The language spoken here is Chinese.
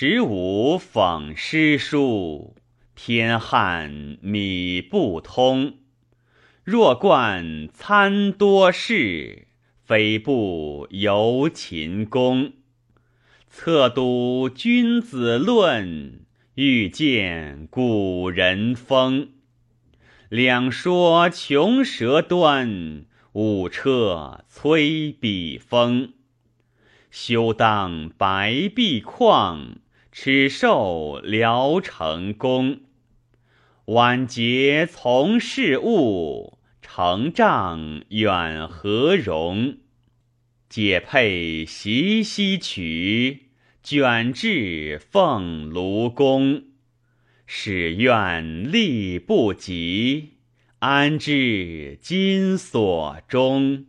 十五讽诗书，天汉米不通。若冠参多事，非不由秦公。策读君子论，欲见古人风。两说穷舌端，五车催笔锋。休当白璧旷，耻受聊成功。晚节从事务，成丈远何容？解佩习西曲，卷至凤卢宫。使愿力不及，安知今所终？